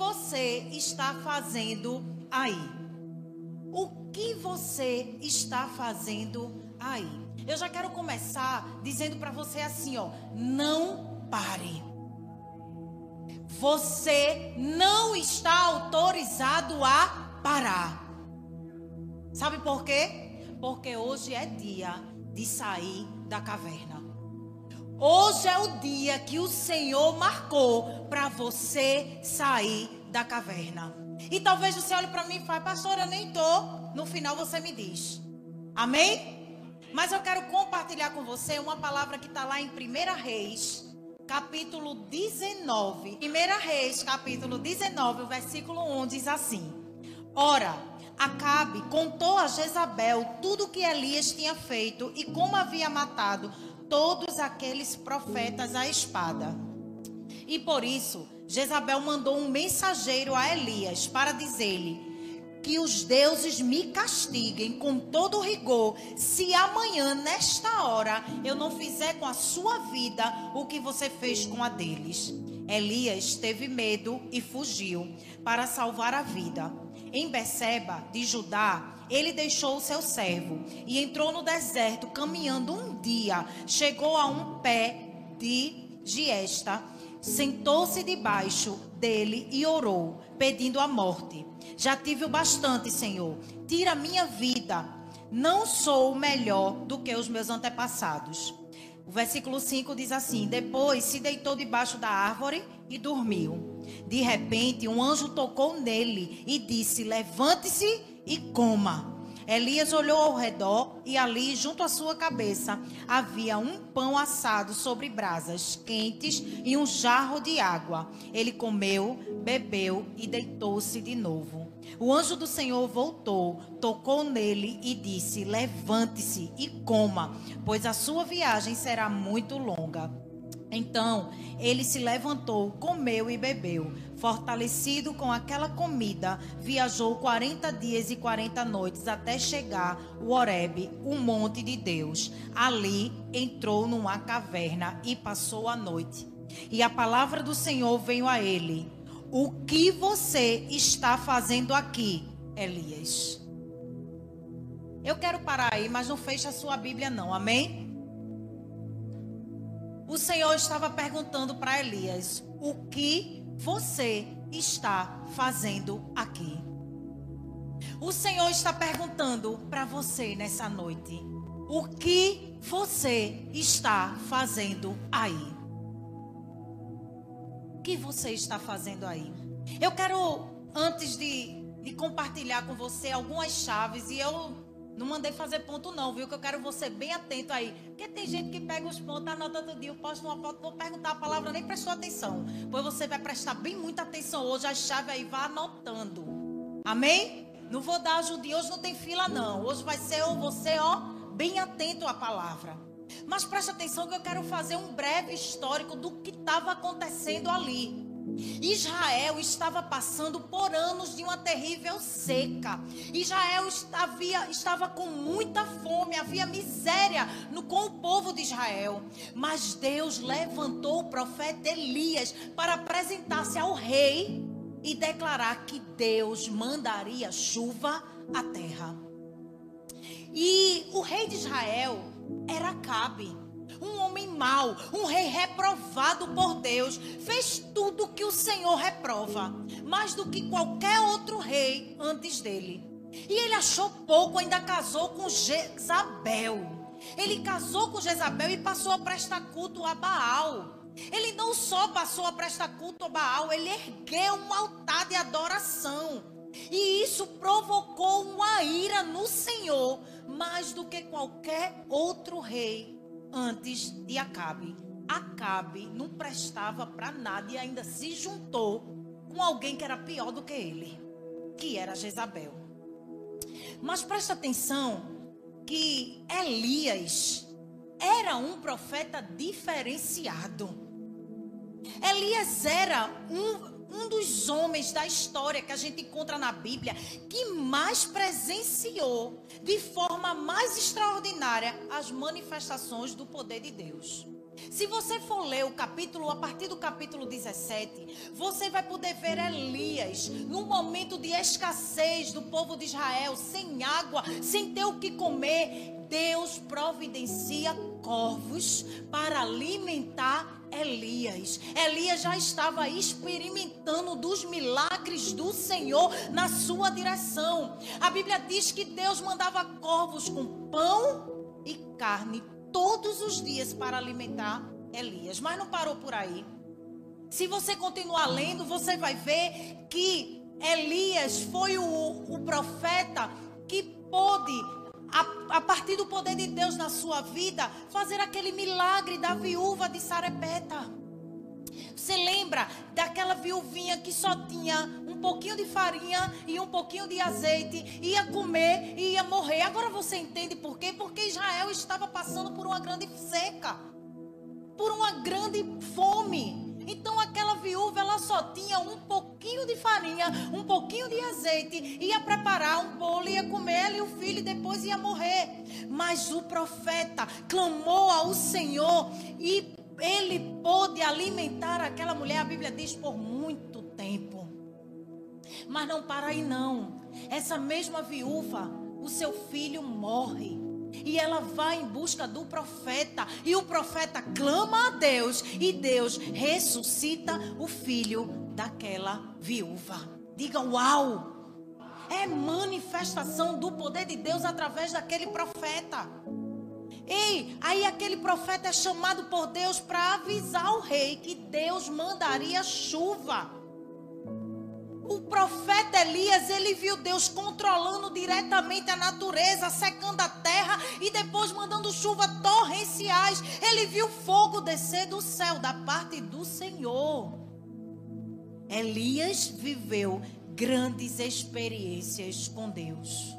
você está fazendo aí? O que você está fazendo aí? Eu já quero começar dizendo para você assim, ó, não pare. Você não está autorizado a parar. Sabe por quê? Porque hoje é dia de sair da caverna. Hoje é o dia que o Senhor marcou para você sair da caverna. E talvez você olhe para mim e fale, pastor, eu nem tô. No final você me diz. Amém? Mas eu quero compartilhar com você uma palavra que está lá em 1 Reis, capítulo 19. 1 Reis, capítulo 19, o versículo 1 diz assim: Ora, Acabe contou a Jezabel tudo o que Elias tinha feito e como havia matado todos aqueles profetas à espada. E por isso, Jezabel mandou um mensageiro a Elias para dizer-lhe que os deuses me castiguem com todo rigor, se amanhã, nesta hora, eu não fizer com a sua vida o que você fez com a deles. Elias teve medo e fugiu para salvar a vida. Em Beceba, de Judá, ele deixou o seu servo e entrou no deserto, caminhando um dia. Chegou a um pé de giesta, sentou-se debaixo dele e orou, pedindo a morte. Já tive o bastante, Senhor. Tira minha vida. Não sou melhor do que os meus antepassados. O versículo 5 diz assim: Depois se deitou debaixo da árvore e dormiu. De repente, um anjo tocou nele e disse: Levante-se e coma. Elias olhou ao redor e ali, junto à sua cabeça, havia um pão assado sobre brasas quentes e um jarro de água. Ele comeu, bebeu e deitou-se de novo. O anjo do Senhor voltou, tocou nele e disse: Levante-se e coma, pois a sua viagem será muito longa. Então ele se levantou, comeu e bebeu. Fortalecido com aquela comida, viajou 40 dias e 40 noites até chegar o Horebe, o monte de Deus. Ali entrou numa caverna e passou a noite. E a palavra do Senhor veio a ele: O que você está fazendo aqui, Elias? Eu quero parar aí, mas não feche a sua Bíblia, não, amém? o Senhor estava perguntando para Elias: O que você está fazendo aqui? O Senhor está perguntando para você nessa noite: O que você está fazendo aí? O que você está fazendo aí? Eu quero, antes de, de compartilhar com você algumas chaves, e eu não mandei fazer ponto não, viu? Que eu quero você bem atento aí. Porque tem gente que pega os pontos, anota todo dia, eu posto uma foto, vou perguntar a palavra, nem prestou atenção. Pois você vai prestar bem muita atenção hoje, a chave aí, vá anotando. Amém? Não vou dar ajudinha, hoje não tem fila não. Hoje vai ser você, ó, bem atento à palavra. Mas preste atenção que eu quero fazer um breve histórico do que estava acontecendo ali. Israel estava passando por anos de uma terrível seca. Israel estava, estava com muita fome, havia miséria no, com o povo de Israel. Mas Deus levantou o profeta Elias para apresentar-se ao rei e declarar que Deus mandaria chuva à terra. E o rei de Israel era Cabe um homem mau, um rei reprovado por Deus, fez tudo que o Senhor reprova, mais do que qualquer outro rei antes dele. E ele achou pouco, ainda casou com Jezabel. Ele casou com Jezabel e passou a prestar culto a Baal. Ele não só passou a prestar culto a Baal, ele ergueu um altar de adoração. E isso provocou uma ira no Senhor, mais do que qualquer outro rei antes de Acabe. Acabe não prestava para nada e ainda se juntou com alguém que era pior do que ele, que era Jezabel. Mas presta atenção que Elias era um profeta diferenciado. Elias era um um dos homens da história que a gente encontra na Bíblia que mais presenciou de forma mais extraordinária as manifestações do poder de Deus. Se você for ler o capítulo, a partir do capítulo 17, você vai poder ver Elias num momento de escassez do povo de Israel, sem água, sem ter o que comer. Deus providencia corvos para alimentar Elias. Elias já estava experimentando dos milagres do Senhor na sua direção. A Bíblia diz que Deus mandava corvos com pão e carne todos os dias para alimentar Elias. Mas não parou por aí. Se você continuar lendo, você vai ver que Elias foi o, o profeta que pôde a, a, partir do poder de Deus na sua vida, fazer aquele milagre da viúva de Sarepeta. Você lembra daquela viuvinha que só tinha um pouquinho de farinha e um pouquinho de azeite, ia comer e ia morrer. Agora você entende por quê? Porque Israel estava passando por uma grande seca, por uma grande fome. Então aquela viúva ela só tinha um pouquinho de farinha, um pouquinho de azeite, ia preparar um bolo, ia comer ela e o filho e depois ia morrer. Mas o profeta clamou ao Senhor e ele pôde alimentar aquela mulher, a Bíblia diz, por muito tempo. Mas não para aí não. Essa mesma viúva, o seu filho morre. E ela vai em busca do profeta. E o profeta clama a Deus. E Deus ressuscita o filho daquela viúva. Diga uau! É manifestação do poder de Deus através daquele profeta. Ei, aí aquele profeta é chamado por Deus para avisar o rei que Deus mandaria chuva. O profeta Elias, ele viu Deus controlando diretamente a natureza, secando a terra e depois mandando chuva torrenciais. Ele viu fogo descer do céu da parte do Senhor. Elias viveu grandes experiências com Deus.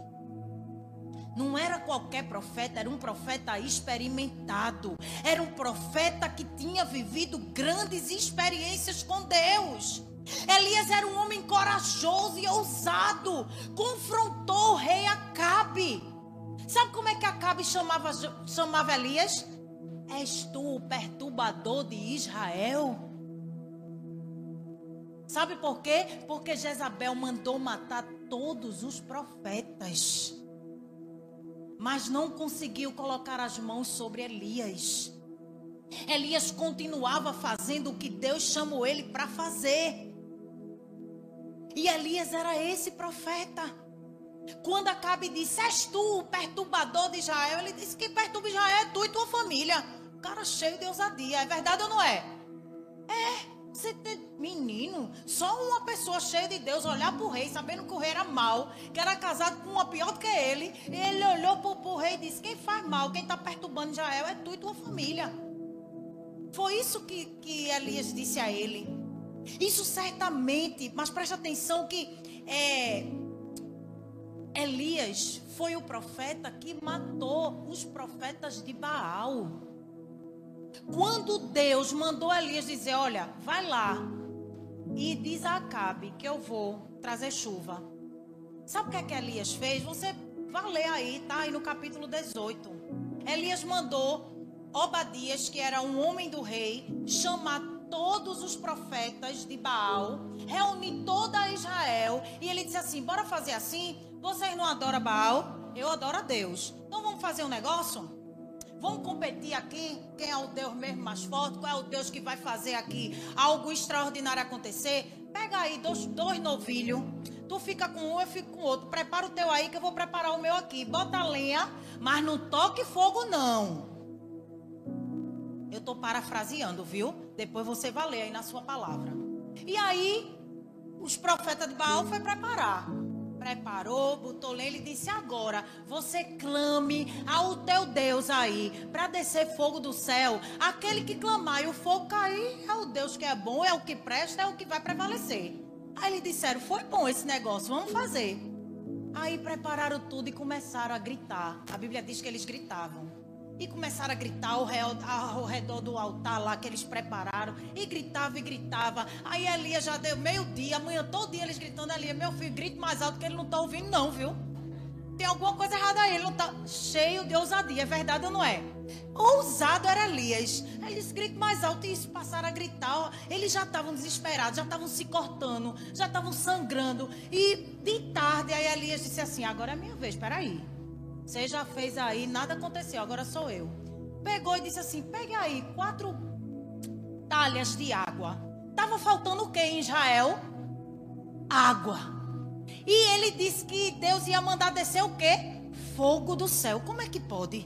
Não era qualquer profeta, era um profeta experimentado. Era um profeta que tinha vivido grandes experiências com Deus. Elias era um homem corajoso e ousado. Confrontou o rei Acabe. Sabe como é que Acabe chamava, chamava Elias? És tu o perturbador de Israel? Sabe por quê? Porque Jezabel mandou matar todos os profetas. Mas não conseguiu colocar as mãos sobre Elias. Elias continuava fazendo o que Deus chamou ele para fazer. E Elias era esse profeta. Quando Acabe disse, és tu o perturbador de Israel, ele disse que perturba Israel é tu e tua família. Cara cheio de ousadia, é verdade ou não é? É. Você tem, menino, só uma pessoa cheia de Deus olhar para o rei, sabendo que o rei era mal, que era casado com uma pior do que ele. Ele olhou para o rei e disse: Quem faz mal, quem está perturbando Israel é tu e tua família. Foi isso que, que Elias disse a ele. Isso certamente, mas preste atenção que é, Elias foi o profeta que matou os profetas de Baal. Quando Deus mandou Elias dizer: Olha, vai lá e diz a Acabe que eu vou trazer chuva. Sabe o que é que Elias fez? Você vai ler aí, tá aí no capítulo 18. Elias mandou Obadias, que era um homem do rei, chamar todos os profetas de Baal, reuni toda Israel e ele disse assim: Bora fazer assim? Vocês não adoram Baal? Eu adoro a Deus. Então vamos fazer um negócio? Vamos competir aqui? Quem é o Deus mesmo mais forte? Qual é o Deus que vai fazer aqui algo extraordinário acontecer? Pega aí dois, dois novilhos. Tu fica com um, eu fico com outro. Prepara o teu aí que eu vou preparar o meu aqui. Bota lenha, mas não toque fogo não. Eu estou parafraseando, viu? Depois você vai ler aí na sua palavra. E aí, os profetas de Baal foi preparar. Preparou, botou lenha e disse: Agora você clame ao teu Deus aí para descer fogo do céu. Aquele que clamar e o fogo cair é o Deus que é bom, é o que presta, é o que vai prevalecer. Aí eles disseram: Foi bom esse negócio, vamos fazer. Aí prepararam tudo e começaram a gritar. A Bíblia diz que eles gritavam. E começaram a gritar ao redor, ao redor do altar lá que eles prepararam. E gritava e gritava. Aí Elias já deu meio dia, amanhã todo dia eles gritando. Elias, meu filho, grite mais alto que ele não está ouvindo, não, viu? tem alguma coisa errada aí. Ele não tá cheio de ousadia. É verdade ou não é? Ousado era Elias. Eles gritam mais alto e passaram a gritar. Eles já estavam desesperados, já estavam se cortando, já estavam sangrando. E de tarde, aí Elias disse assim: Agora é minha vez, peraí. Você já fez aí, nada aconteceu, agora sou eu. Pegou e disse assim: Pegue aí quatro talhas de água. Tava faltando o que em Israel? Água. E ele disse que Deus ia mandar descer o quê? Fogo do céu. Como é que pode?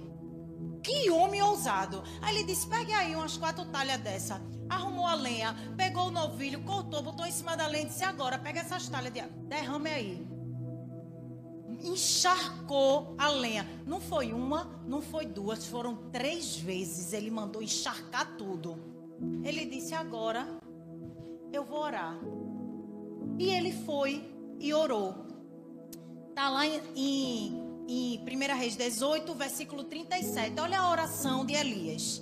Que homem ousado. Aí ele disse: pegue aí umas quatro talhas dessa. Arrumou a lenha, pegou o novilho, cortou, botou em cima da lenha e disse: agora, pega essas talhas de derrame aí. Encharcou a lenha. Não foi uma, não foi duas, foram três vezes. Ele mandou encharcar tudo. Ele disse: agora eu vou orar. E ele foi e orou. Está lá em, em em 1 Reis 18, versículo 37. Olha a oração de Elias.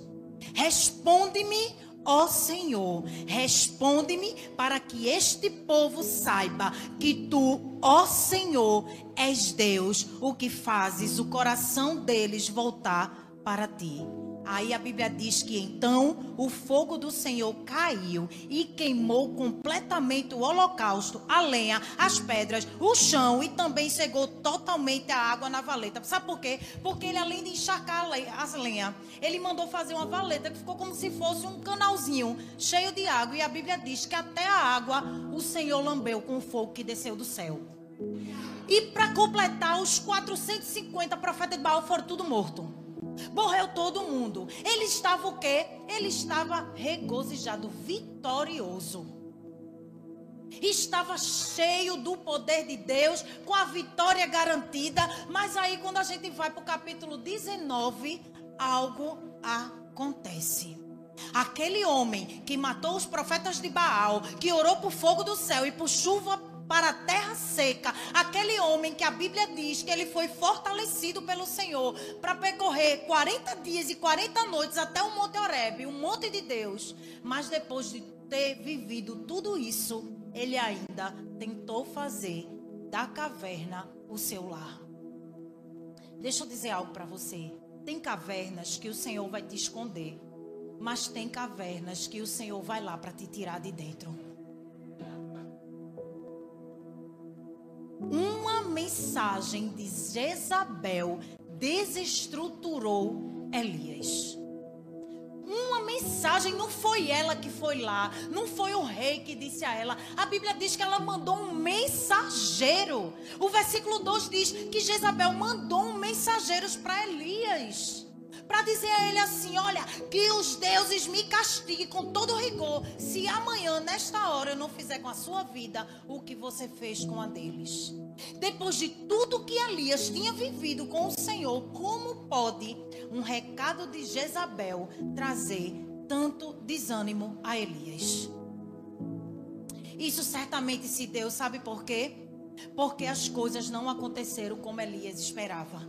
Responde-me, ó Senhor, responde-me para que este povo saiba que tu, ó Senhor, és Deus, o que fazes o coração deles voltar para ti. Aí a Bíblia diz que então o fogo do Senhor caiu e queimou completamente o holocausto, a lenha, as pedras, o chão e também cegou totalmente a água na valeta. Sabe por quê? Porque ele, além de encharcar as lenhas, ele mandou fazer uma valeta que ficou como se fosse um canalzinho cheio de água. E a Bíblia diz que até a água o Senhor lambeu com o fogo que desceu do céu. E para completar, os 450 profetas de Baal foram tudo mortos. Morreu todo mundo. Ele estava o quê? Ele estava regozijado, vitorioso. Estava cheio do poder de Deus, com a vitória garantida. Mas aí, quando a gente vai para o capítulo 19, algo acontece. Aquele homem que matou os profetas de Baal, que orou por fogo do céu e por chuva para a terra seca, aquele homem que a Bíblia diz que ele foi fortalecido pelo Senhor para percorrer 40 dias e 40 noites até o Monte Horebe, o monte de Deus. Mas depois de ter vivido tudo isso, ele ainda tentou fazer da caverna o seu lar. Deixa eu dizer algo para você. Tem cavernas que o Senhor vai te esconder, mas tem cavernas que o Senhor vai lá para te tirar de dentro. Uma mensagem de Jezabel desestruturou Elias. Uma mensagem, não foi ela que foi lá, não foi o rei que disse a ela. A Bíblia diz que ela mandou um mensageiro. O versículo 2 diz que Jezabel mandou um mensageiro para Elias para dizer a ele assim: olha, que os deuses me castiguem com todo rigor, se amanhã, nesta hora, eu não fizer com a sua vida o que você fez com a deles. Depois de tudo que Elias tinha vivido com o Senhor, como pode um recado de Jezabel trazer tanto desânimo a Elias? Isso certamente se deu, sabe por quê? Porque as coisas não aconteceram como Elias esperava.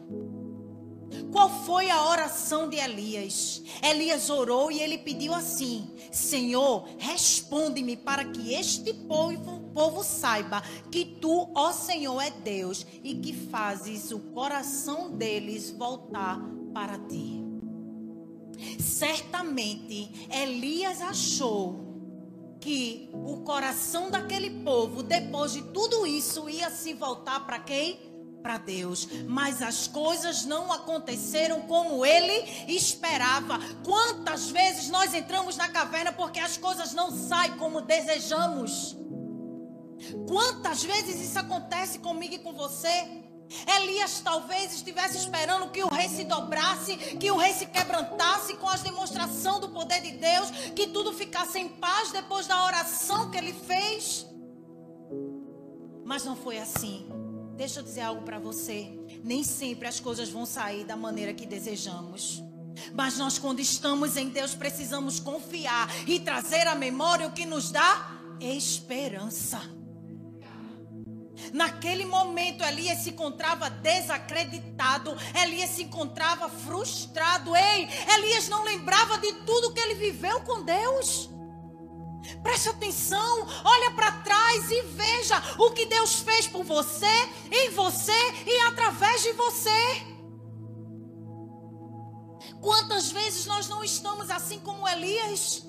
Qual foi a oração de Elias? Elias orou e ele pediu assim: Senhor, responde-me para que este povo, povo saiba que tu, ó Senhor, é Deus e que fazes o coração deles voltar para ti. Certamente Elias achou que o coração daquele povo, depois de tudo isso, ia se voltar para quem? Para Deus, mas as coisas não aconteceram como ele esperava. Quantas vezes nós entramos na caverna porque as coisas não saem como desejamos? Quantas vezes isso acontece comigo e com você? Elias talvez estivesse esperando que o rei se dobrasse, que o rei se quebrantasse com as demonstrações do poder de Deus, que tudo ficasse em paz depois da oração que ele fez. Mas não foi assim. Deixa eu dizer algo para você. Nem sempre as coisas vão sair da maneira que desejamos. Mas nós, quando estamos em Deus, precisamos confiar e trazer à memória o que nos dá esperança. Naquele momento, Elias se encontrava desacreditado, Elias se encontrava frustrado. Ei, Elias não lembrava de tudo que ele viveu com Deus. Preste atenção, olha para trás e veja o que Deus fez por você, em você e através de você. Quantas vezes nós não estamos assim como Elias?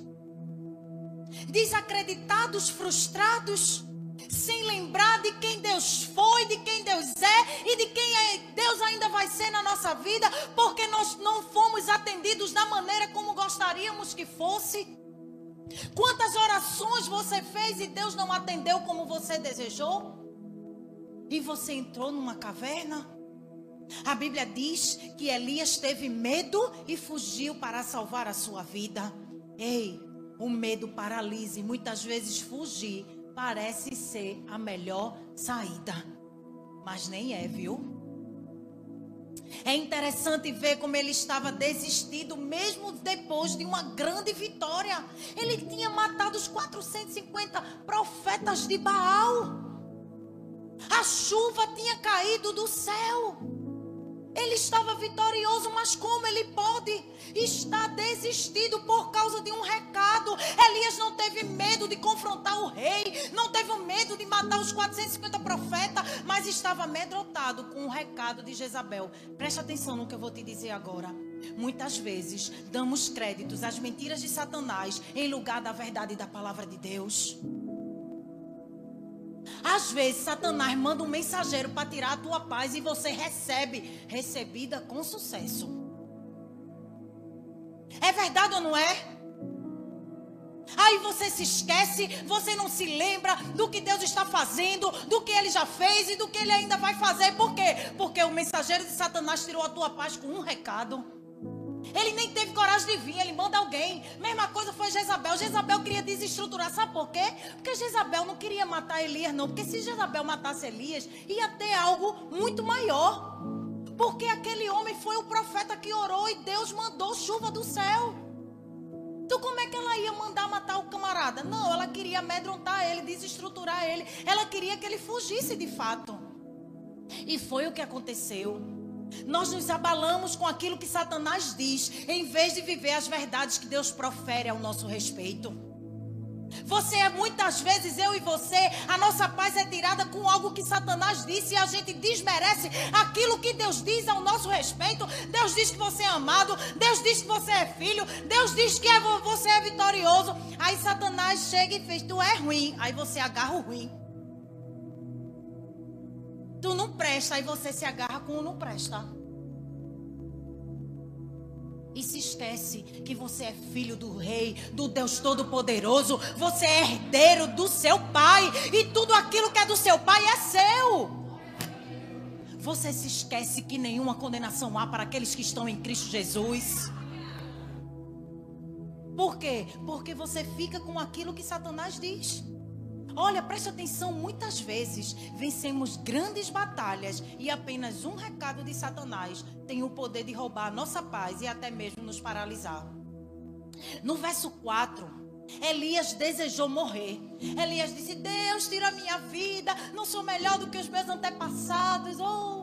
Desacreditados, frustrados, sem lembrar de quem Deus foi, de quem Deus é e de quem é, Deus ainda vai ser na nossa vida, porque nós não fomos atendidos da maneira como gostaríamos que fosse. Quantas orações você fez e Deus não atendeu como você desejou? E você entrou numa caverna? A Bíblia diz que Elias teve medo e fugiu para salvar a sua vida. Ei, o medo paralisa e muitas vezes fugir parece ser a melhor saída. Mas nem é, viu? É interessante ver como ele estava desistido, mesmo depois de uma grande vitória. Ele tinha matado os 450 profetas de Baal. A chuva tinha caído do céu. Ele estava vitorioso, mas como ele pode estar desistido por causa de um recado? Elias não teve medo de confrontar o rei, não teve medo de matar os 450 profetas, mas estava amedrontado com o recado de Jezabel. Preste atenção no que eu vou te dizer agora. Muitas vezes damos créditos às mentiras de Satanás em lugar da verdade da palavra de Deus. Às vezes, Satanás manda um mensageiro para tirar a tua paz e você recebe, recebida com sucesso. É verdade ou não é? Aí você se esquece, você não se lembra do que Deus está fazendo, do que ele já fez e do que ele ainda vai fazer. Por quê? Porque o mensageiro de Satanás tirou a tua paz com um recado. Ele nem teve coragem de vir, ele manda alguém. Mesma coisa foi Jezabel. Jezabel queria desestruturar, sabe por quê? Porque Jezabel não queria matar Elias, não. Porque se Jezabel matasse Elias, ia ter algo muito maior. Porque aquele homem foi o profeta que orou e Deus mandou chuva do céu. Então como é que ela ia mandar matar o camarada? Não, ela queria amedrontar ele, desestruturar ele. Ela queria que ele fugisse de fato. E foi o que aconteceu. Nós nos abalamos com aquilo que Satanás diz, em vez de viver as verdades que Deus profere ao nosso respeito. Você é muitas vezes, eu e você, a nossa paz é tirada com algo que Satanás disse e a gente desmerece aquilo que Deus diz ao nosso respeito. Deus diz que você é amado, Deus diz que você é filho, Deus diz que é você é vitorioso. Aí Satanás chega e fez, tu é ruim. Aí você agarra o ruim. Tu não presta, aí você se agarra com o não presta. E se esquece que você é filho do rei, do Deus Todo-Poderoso. Você é herdeiro do seu pai. E tudo aquilo que é do seu pai é seu. Você se esquece que nenhuma condenação há para aqueles que estão em Cristo Jesus. Por quê? Porque você fica com aquilo que Satanás diz. Olha, preste atenção, muitas vezes vencemos grandes batalhas e apenas um recado de Satanás tem o poder de roubar a nossa paz e até mesmo nos paralisar. No verso 4, Elias desejou morrer. Elias disse: Deus, tira a minha vida, não sou melhor do que os meus antepassados. Oh.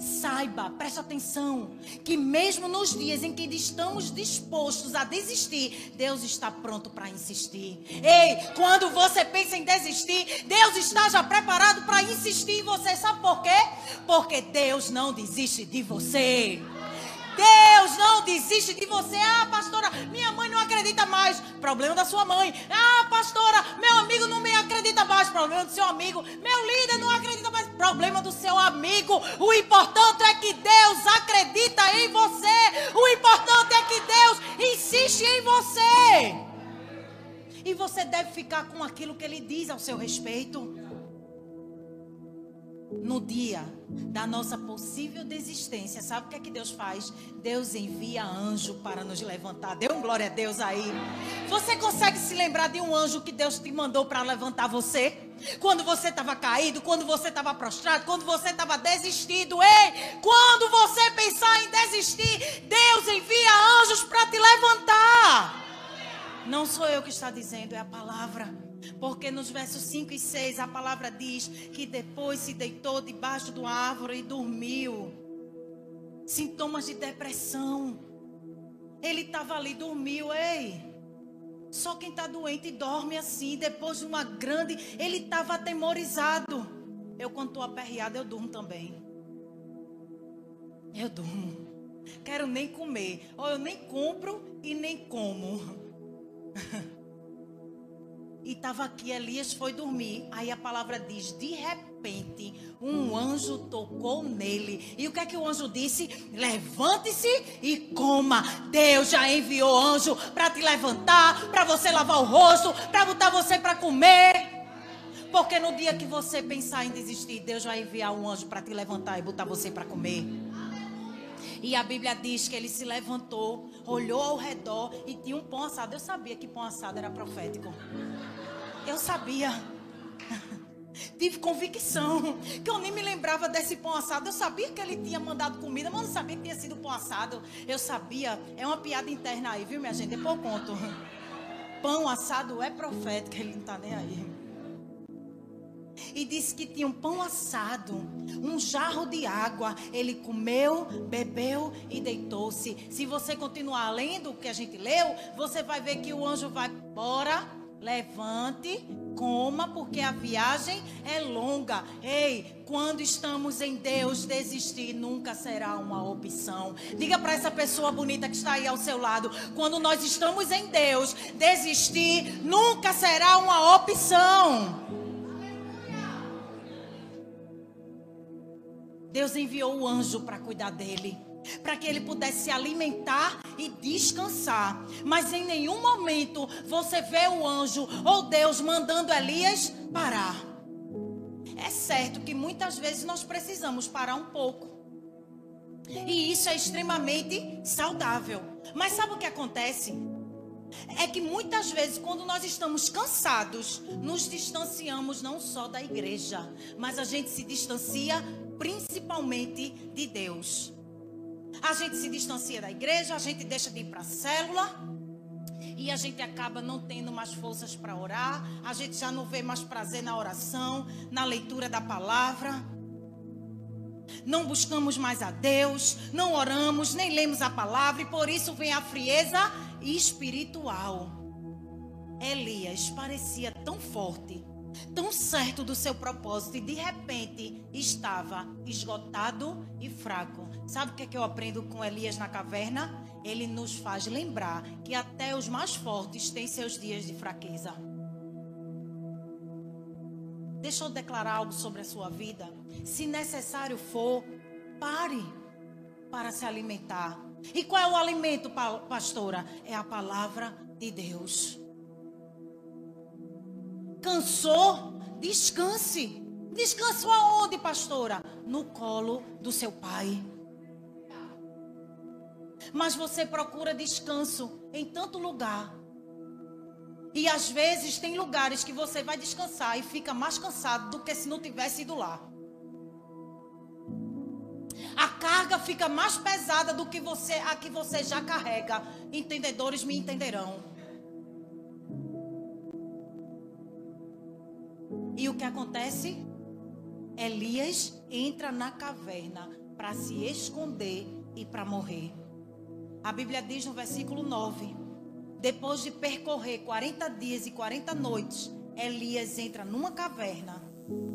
Saiba, preste atenção, que mesmo nos dias em que estamos dispostos a desistir, Deus está pronto para insistir. Ei, quando você pensa em desistir, Deus está já preparado para insistir em você. Sabe por quê? Porque Deus não desiste de você. Deus não desiste de você. Ah, pastora, minha mãe não acredita mais. Problema da sua mãe. Ah, pastora, meu amigo não me acredita mais. Problema do seu amigo. Meu líder não acredita. Problema do seu amigo. O importante é que Deus acredita em você. O importante é que Deus insiste em você. E você deve ficar com aquilo que ele diz ao seu respeito no dia da nossa possível desistência, sabe o que é que Deus faz? Deus envia anjo para nos levantar. Dê um glória a Deus aí. Você consegue se lembrar de um anjo que Deus te mandou para levantar você? Quando você estava caído, quando você estava prostrado, quando você estava desistido, ei, quando você pensar em desistir, Deus envia anjos para te levantar. Não sou eu que está dizendo, é a palavra. Porque nos versos 5 e 6 a palavra diz que depois se deitou debaixo de uma árvore e dormiu. Sintomas de depressão. Ele estava ali, dormiu, ei. Só quem está doente dorme assim, depois de uma grande. Ele estava atemorizado. Eu, quando estou aperreada, eu durmo também. Eu durmo. Quero nem comer. Ou eu nem compro e nem como. e estava aqui, Elias foi dormir. Aí a palavra diz: de repente, um anjo tocou nele. E o que é que o anjo disse? Levante-se e coma. Deus já enviou anjo para te levantar, para você lavar o rosto, para botar você para comer. Porque no dia que você pensar em desistir, Deus vai enviar um anjo para te levantar e botar você para comer. E a Bíblia diz que ele se levantou, olhou ao redor e tinha um pão assado. Eu sabia que pão assado era profético. Eu sabia. Tive convicção. Que eu nem me lembrava desse pão assado. Eu sabia que ele tinha mandado comida, mas não sabia que tinha sido pão assado. Eu sabia. É uma piada interna aí, viu, minha gente? Depois eu conto. Pão assado é profético, ele não está nem aí e disse que tinha um pão assado, um jarro de água. Ele comeu, bebeu e deitou-se. Se você continuar lendo o que a gente leu, você vai ver que o anjo vai, bora, levante, coma, porque a viagem é longa. Ei, quando estamos em Deus, desistir nunca será uma opção. Diga para essa pessoa bonita que está aí ao seu lado: quando nós estamos em Deus, desistir nunca será uma opção. Deus enviou o anjo para cuidar dele, para que ele pudesse se alimentar e descansar. Mas em nenhum momento você vê o anjo ou Deus mandando Elias parar. É certo que muitas vezes nós precisamos parar um pouco. E isso é extremamente saudável. Mas sabe o que acontece? É que muitas vezes, quando nós estamos cansados, nos distanciamos não só da igreja, mas a gente se distancia principalmente de Deus. A gente se distancia da igreja, a gente deixa de ir para a célula. E a gente acaba não tendo mais forças para orar, a gente já não vê mais prazer na oração, na leitura da palavra. Não buscamos mais a Deus, não oramos, nem lemos a palavra, e por isso vem a frieza espiritual. Elias parecia tão forte, tão certo do seu propósito e de repente estava esgotado e fraco. Sabe o que, é que eu aprendo com Elias na caverna? Ele nos faz lembrar que até os mais fortes têm seus dias de fraqueza. Deixa eu declarar algo sobre a sua vida. Se necessário for, pare para se alimentar. E qual é o alimento, pastora? É a palavra de Deus. Cansou? Descanse. Descanso aonde, pastora? No colo do seu pai. Mas você procura descanso em tanto lugar. E às vezes tem lugares que você vai descansar e fica mais cansado do que se não tivesse ido lá. A carga fica mais pesada do que você a que você já carrega. Entendedores me entenderão. E o que acontece? Elias entra na caverna para se esconder e para morrer. A Bíblia diz no versículo 9: depois de percorrer 40 dias e 40 noites, Elias entra numa caverna,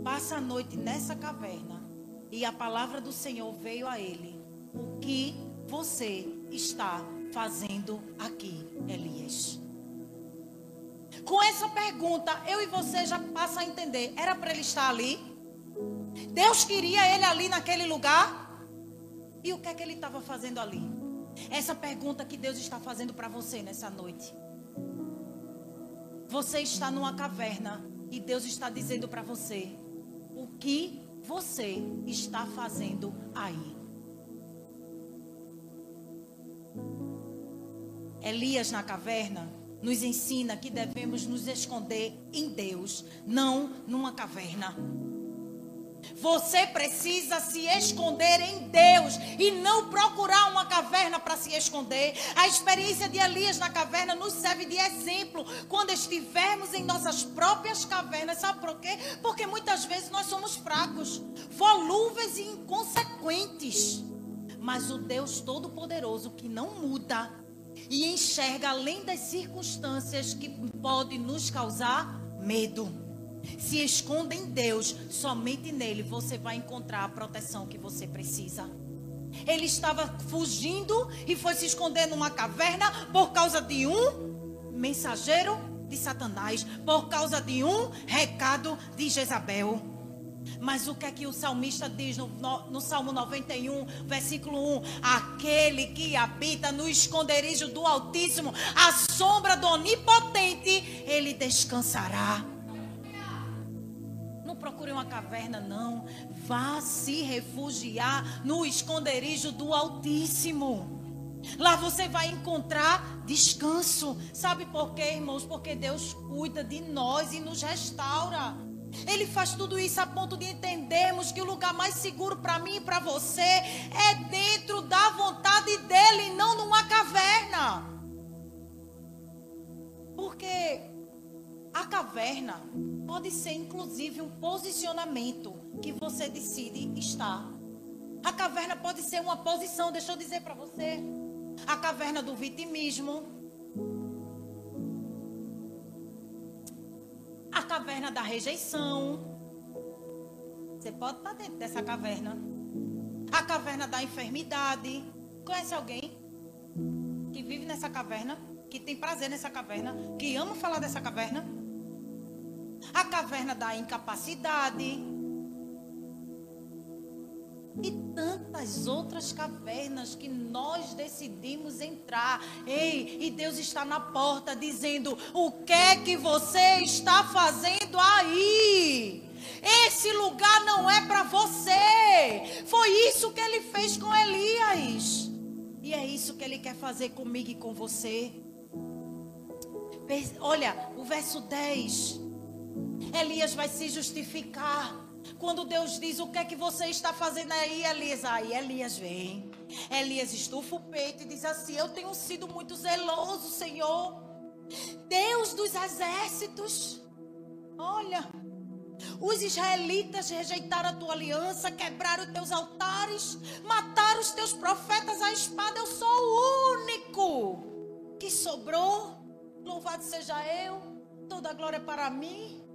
passa a noite nessa caverna, e a palavra do Senhor veio a ele: O que você está fazendo aqui, Elias? Com essa pergunta, eu e você já passa a entender. Era para ele estar ali? Deus queria ele ali naquele lugar? E o que é que ele estava fazendo ali? Essa pergunta que Deus está fazendo para você nessa noite. Você está numa caverna e Deus está dizendo para você o que você está fazendo aí. Elias na caverna nos ensina que devemos nos esconder em Deus, não numa caverna. Você precisa se esconder em Deus e não procurar uma caverna para se esconder. A experiência de Elias na caverna nos serve de exemplo quando estivermos em nossas próprias cavernas. Sabe por quê? Porque muitas vezes nós somos fracos, volúveis e inconsequentes. Mas o Deus Todo-Poderoso que não muda, e enxerga além das circunstâncias que podem nos causar medo. Se esconda em Deus, somente nele você vai encontrar a proteção que você precisa. Ele estava fugindo e foi se esconder numa caverna por causa de um mensageiro de Satanás, por causa de um recado de Jezabel. Mas o que é que o salmista diz no, no, no, Salmo 91, versículo 1? Aquele que habita no esconderijo do Altíssimo, a sombra do Onipotente, ele descansará. Procure uma caverna, não. Vá se refugiar no esconderijo do Altíssimo. Lá você vai encontrar descanso. Sabe por quê, irmãos? Porque Deus cuida de nós e nos restaura. Ele faz tudo isso a ponto de entendermos que o lugar mais seguro para mim e para você é dentro da vontade dele, e não numa caverna. Porque a caverna pode ser inclusive um posicionamento que você decide estar. A caverna pode ser uma posição, deixa eu dizer para você. A caverna do vitimismo, a caverna da rejeição. Você pode estar dentro dessa caverna. A caverna da enfermidade. Conhece alguém que vive nessa caverna? Que tem prazer nessa caverna? Que ama falar dessa caverna? A caverna da incapacidade e tantas outras cavernas que nós decidimos entrar. Ei, e Deus está na porta dizendo: O que é que você está fazendo aí? Esse lugar não é para você. Foi isso que ele fez com Elias. E é isso que ele quer fazer comigo e com você. Olha, o verso 10. Elias vai se justificar. Quando Deus diz o que é que você está fazendo aí, Elias, aí Elias vem. Elias estufa o peito e diz assim: Eu tenho sido muito zeloso, Senhor. Deus dos exércitos. Olha, os israelitas rejeitaram a tua aliança, quebraram os teus altares, mataram os teus profetas à espada. Eu sou o único que sobrou. Louvado seja eu, toda a glória para mim.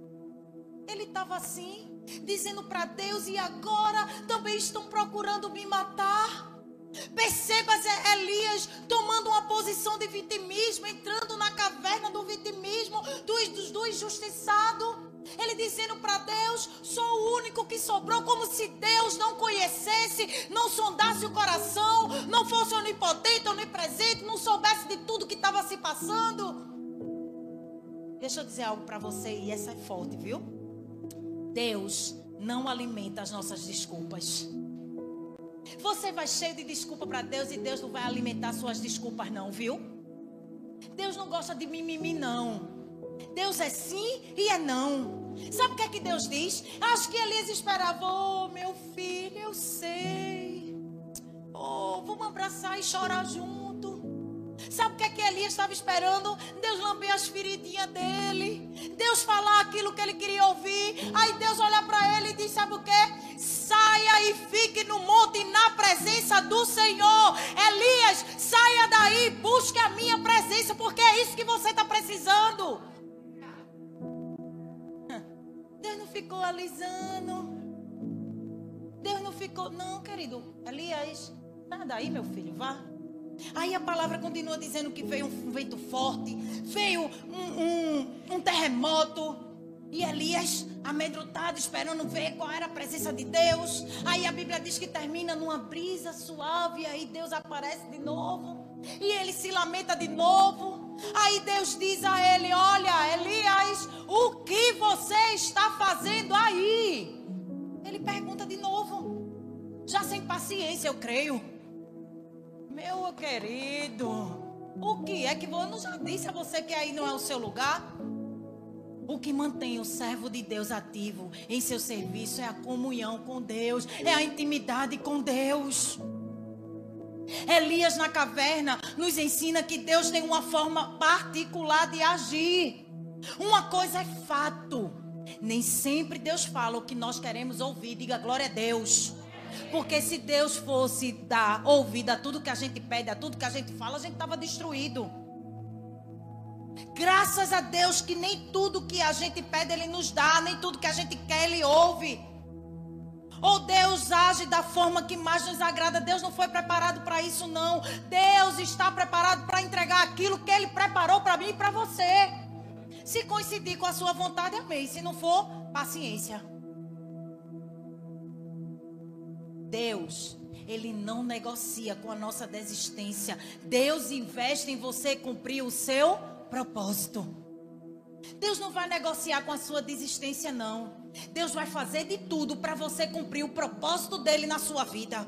Ele estava assim dizendo para Deus: e agora também estão procurando me matar. Perceba Elias tomando uma posição de vitimismo, entrando na caverna do vitimismo, dos, do injustiçado. Ele dizendo para Deus: sou o único que sobrou, como se Deus não conhecesse, não sondasse o coração, não fosse onipotente, onipresente, não soubesse de tudo que estava se passando. Deixa eu dizer algo para você, e essa é forte, viu? Deus não alimenta as nossas desculpas. Você vai cheio de desculpa para Deus e Deus não vai alimentar suas desculpas, não, viu? Deus não gosta de mimimi, não. Deus é sim e é não. Sabe o que é que Deus diz? Acho que Elias esperava, oh, meu filho, eu sei. Oh, vamos abraçar e chorar junto. Sabe o que é que Elias estava esperando? Deus lamber as feridinhas dele. Deus falar aquilo que ele queria ouvir. Aí Deus olha para ele e diz: Sabe o que? Saia e fique no monte na presença do Senhor. Elias, saia daí, busque a minha presença, porque é isso que você está precisando. Deus não ficou alisando. Deus não ficou. Não, querido. Elias, sai daí, meu filho, vá. Aí a palavra continua dizendo que veio um vento forte, veio um, um, um terremoto. E Elias, amedrontado, esperando ver qual era a presença de Deus. Aí a Bíblia diz que termina numa brisa suave. Aí Deus aparece de novo. E ele se lamenta de novo. Aí Deus diz a ele: Olha, Elias, o que você está fazendo aí? Ele pergunta de novo. Já sem paciência, eu creio. Meu querido, o que é que eu não já disse a você que aí não é o seu lugar? O que mantém o servo de Deus ativo em seu serviço é a comunhão com Deus, é a intimidade com Deus. Elias na caverna nos ensina que Deus tem uma forma particular de agir. Uma coisa é fato: nem sempre Deus fala o que nós queremos ouvir. Diga glória a Deus. Porque se Deus fosse dar ouvido a tudo que a gente pede, a tudo que a gente fala, a gente estava destruído. Graças a Deus que nem tudo que a gente pede Ele nos dá, nem tudo que a gente quer Ele ouve. Ou Deus age da forma que mais nos agrada. Deus não foi preparado para isso, não. Deus está preparado para entregar aquilo que Ele preparou para mim e para você. Se coincidir com a sua vontade, amém. Se não for, paciência. Deus, Ele não negocia com a nossa desistência. Deus investe em você cumprir o seu propósito. Deus não vai negociar com a sua desistência, não. Deus vai fazer de tudo para você cumprir o propósito dele na sua vida.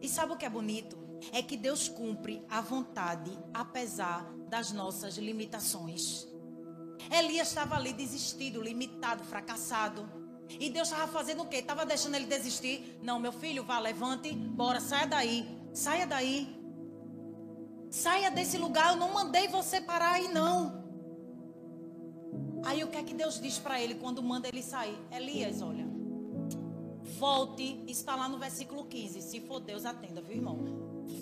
E sabe o que é bonito? É que Deus cumpre a vontade, apesar das nossas limitações. Elias estava ali desistido, limitado, fracassado. E Deus estava fazendo o quê? Estava deixando ele desistir? Não, meu filho, vá, levante, bora, saia daí. Saia daí. Saia desse lugar, eu não mandei você parar aí, não. Aí o que é que Deus diz para ele quando manda ele sair? Elias, olha. Volte, está lá no versículo 15. Se for Deus, atenda, viu, irmão?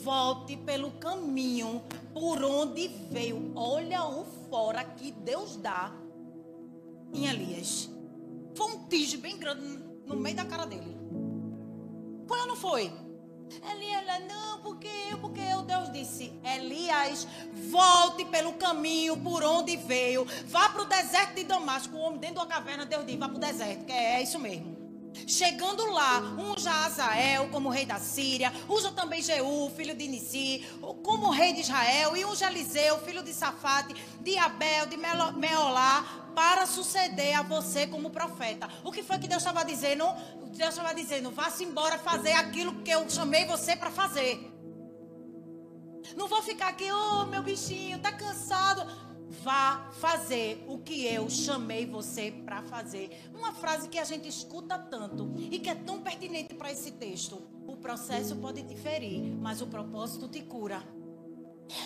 Volte pelo caminho por onde veio. Olha o fora que Deus dá em Elias. Foi um tige bem grande no meio da cara dele. Foi ou não foi? Elias, não, porque eu, porque eu. Deus disse: Elias, volte pelo caminho por onde veio. Vá para o deserto de Damasco. O homem dentro da caverna, Deus disse: vá para o deserto. Que é, é isso mesmo. Chegando lá, unja Azael como rei da Síria, usa também Jeú, filho de Nissi, como rei de Israel, e unja Eliseu, filho de Safate, de Abel, de Meolá, para suceder a você como profeta. O que foi que Deus estava dizendo? Deus estava dizendo: vá-se embora fazer aquilo que eu chamei você para fazer. Não vou ficar aqui, ô oh, meu bichinho, tá cansado. Vá fazer o que eu chamei você para fazer. Uma frase que a gente escuta tanto e que é tão pertinente para esse texto. O processo pode te ferir, mas o propósito te cura.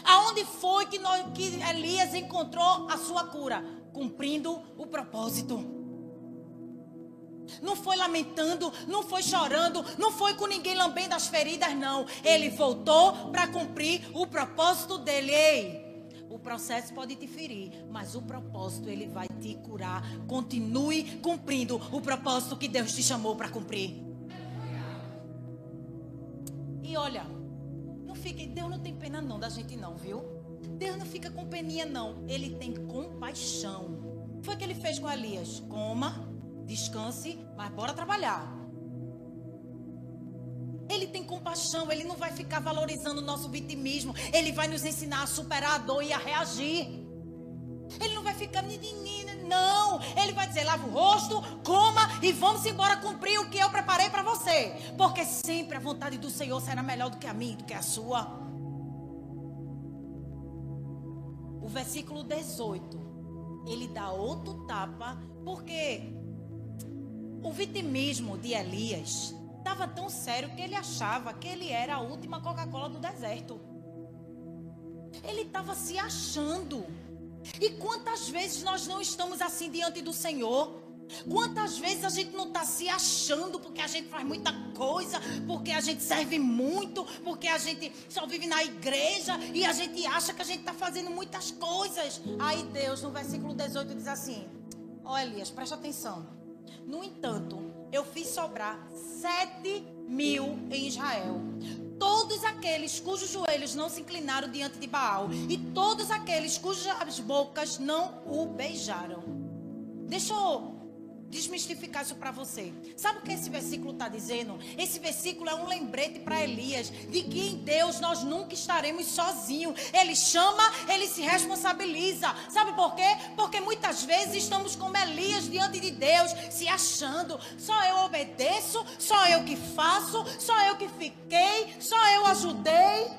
Aonde foi que, nós, que Elias encontrou a sua cura? Cumprindo o propósito. Não foi lamentando, não foi chorando, não foi com ninguém lambendo as feridas, não. Ele voltou para cumprir o propósito dele. Ei, o processo pode te ferir, mas o propósito ele vai te curar. Continue cumprindo o propósito que Deus te chamou para cumprir. E olha, não fique, Deus não tem pena não da gente não, viu? Deus não fica com peninha não, ele tem compaixão. Foi o que ele fez com Elias. Coma, descanse, mas bora trabalhar. Ele tem compaixão, ele não vai ficar valorizando o nosso vitimismo. Ele vai nos ensinar a superar a dor e a reagir. Ele não vai ficar não. Ele vai dizer: lava o rosto, coma e vamos embora cumprir o que eu preparei para você. Porque sempre a vontade do Senhor será melhor do que a minha, do que a sua. O versículo 18, ele dá outro tapa, porque o vitimismo de Elias estava tão sério que ele achava que ele era a última Coca-Cola do deserto. Ele estava se achando. E quantas vezes nós não estamos assim diante do Senhor? Quantas vezes a gente não está se achando porque a gente faz muita coisa, porque a gente serve muito, porque a gente só vive na igreja e a gente acha que a gente está fazendo muitas coisas. Aí Deus, no versículo 18, diz assim: Ó oh, Elias, presta atenção. No entanto, eu fiz sobrar sete mil em Israel. Todos aqueles cujos joelhos não se inclinaram diante de Baal, e todos aqueles cujas bocas não o beijaram. Deixa eu desmistificar isso para você. Sabe o que esse versículo está dizendo? Esse versículo é um lembrete para Elias de que em Deus nós nunca estaremos sozinhos. Ele chama, ele se responsabiliza. Sabe por quê? Porque muitas vezes estamos como Elias diante de Deus, se achando: só eu obedeço, só eu que faço, só eu que fiquei, só eu ajudei.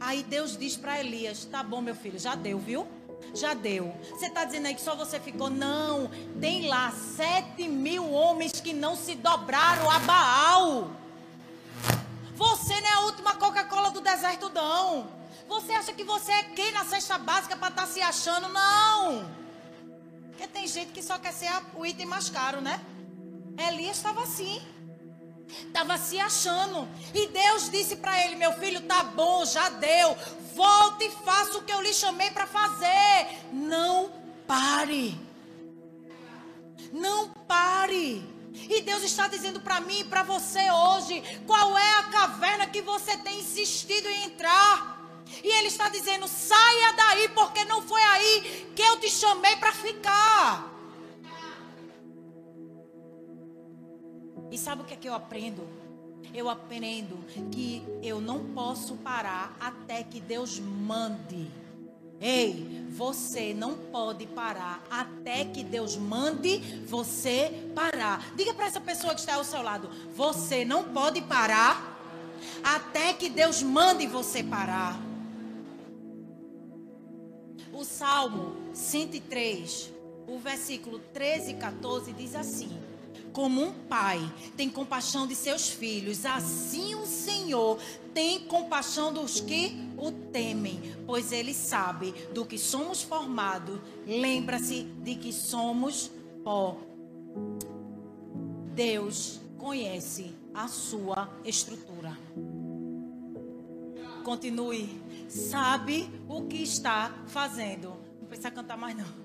Aí Deus diz para Elias: tá bom, meu filho, já deu, viu? Já deu. Você está dizendo aí que só você ficou? Não. Tem lá sete mil homens que não se dobraram a Baal. Você não é a última Coca-Cola do deserto, não. Você acha que você é quem na cesta básica para estar tá se achando? Não. Porque tem gente que só quer ser o item mais caro, né? Elias estava assim. Estava se achando. E Deus disse para ele: Meu filho, tá bom, já deu. Volte e faça o que eu lhe chamei para fazer. Não pare. Não pare. E Deus está dizendo para mim e para você hoje: qual é a caverna que você tem insistido em entrar? E Ele está dizendo: saia daí, porque não foi aí que eu te chamei para ficar. E sabe o que é que eu aprendo? Eu aprendo que eu não posso parar até que Deus mande. Ei, você não pode parar até que Deus mande você parar. Diga para essa pessoa que está ao seu lado: você não pode parar até que Deus mande você parar. O Salmo 103, o versículo 13 e 14 diz assim: como um pai tem compaixão de seus filhos, assim o Senhor tem compaixão dos que o temem, pois ele sabe do que somos formados. Lembra-se de que somos pó. Deus conhece a sua estrutura. Continue. Sabe o que está fazendo. Não precisa cantar mais não.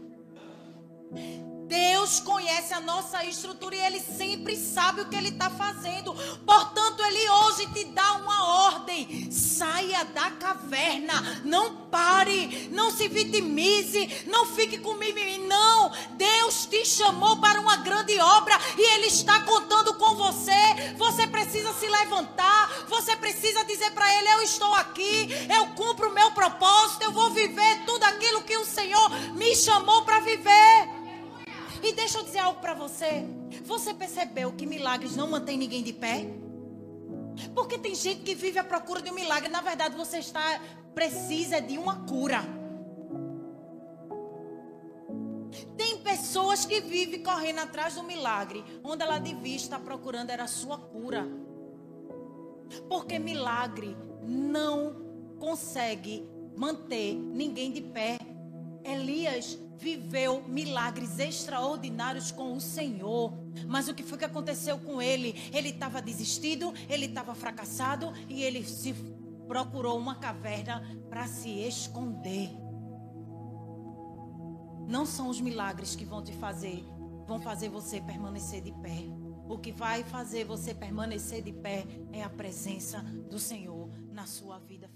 Deus conhece a nossa estrutura e Ele sempre sabe o que Ele está fazendo. Portanto, Ele hoje te dá uma ordem: saia da caverna, não pare, não se vitimize, não fique com mimimi. Não, Deus te chamou para uma grande obra e Ele está contando com você. Você precisa se levantar, você precisa dizer para Ele: Eu estou aqui, eu cumpro o meu propósito, eu vou viver tudo aquilo que o Senhor me chamou para viver. E deixa eu dizer algo para você. Você percebeu que milagres não mantém ninguém de pé? Porque tem gente que vive à procura de um milagre. Na verdade, você está precisa de uma cura. Tem pessoas que vivem correndo atrás do milagre, onde ela devia estar procurando era a sua cura. Porque milagre não consegue manter ninguém de pé. Elias viveu milagres extraordinários com o Senhor. Mas o que foi que aconteceu com ele? Ele estava desistido, ele estava fracassado e ele se procurou uma caverna para se esconder. Não são os milagres que vão te fazer, vão fazer você permanecer de pé. O que vai fazer você permanecer de pé é a presença do Senhor na sua vida.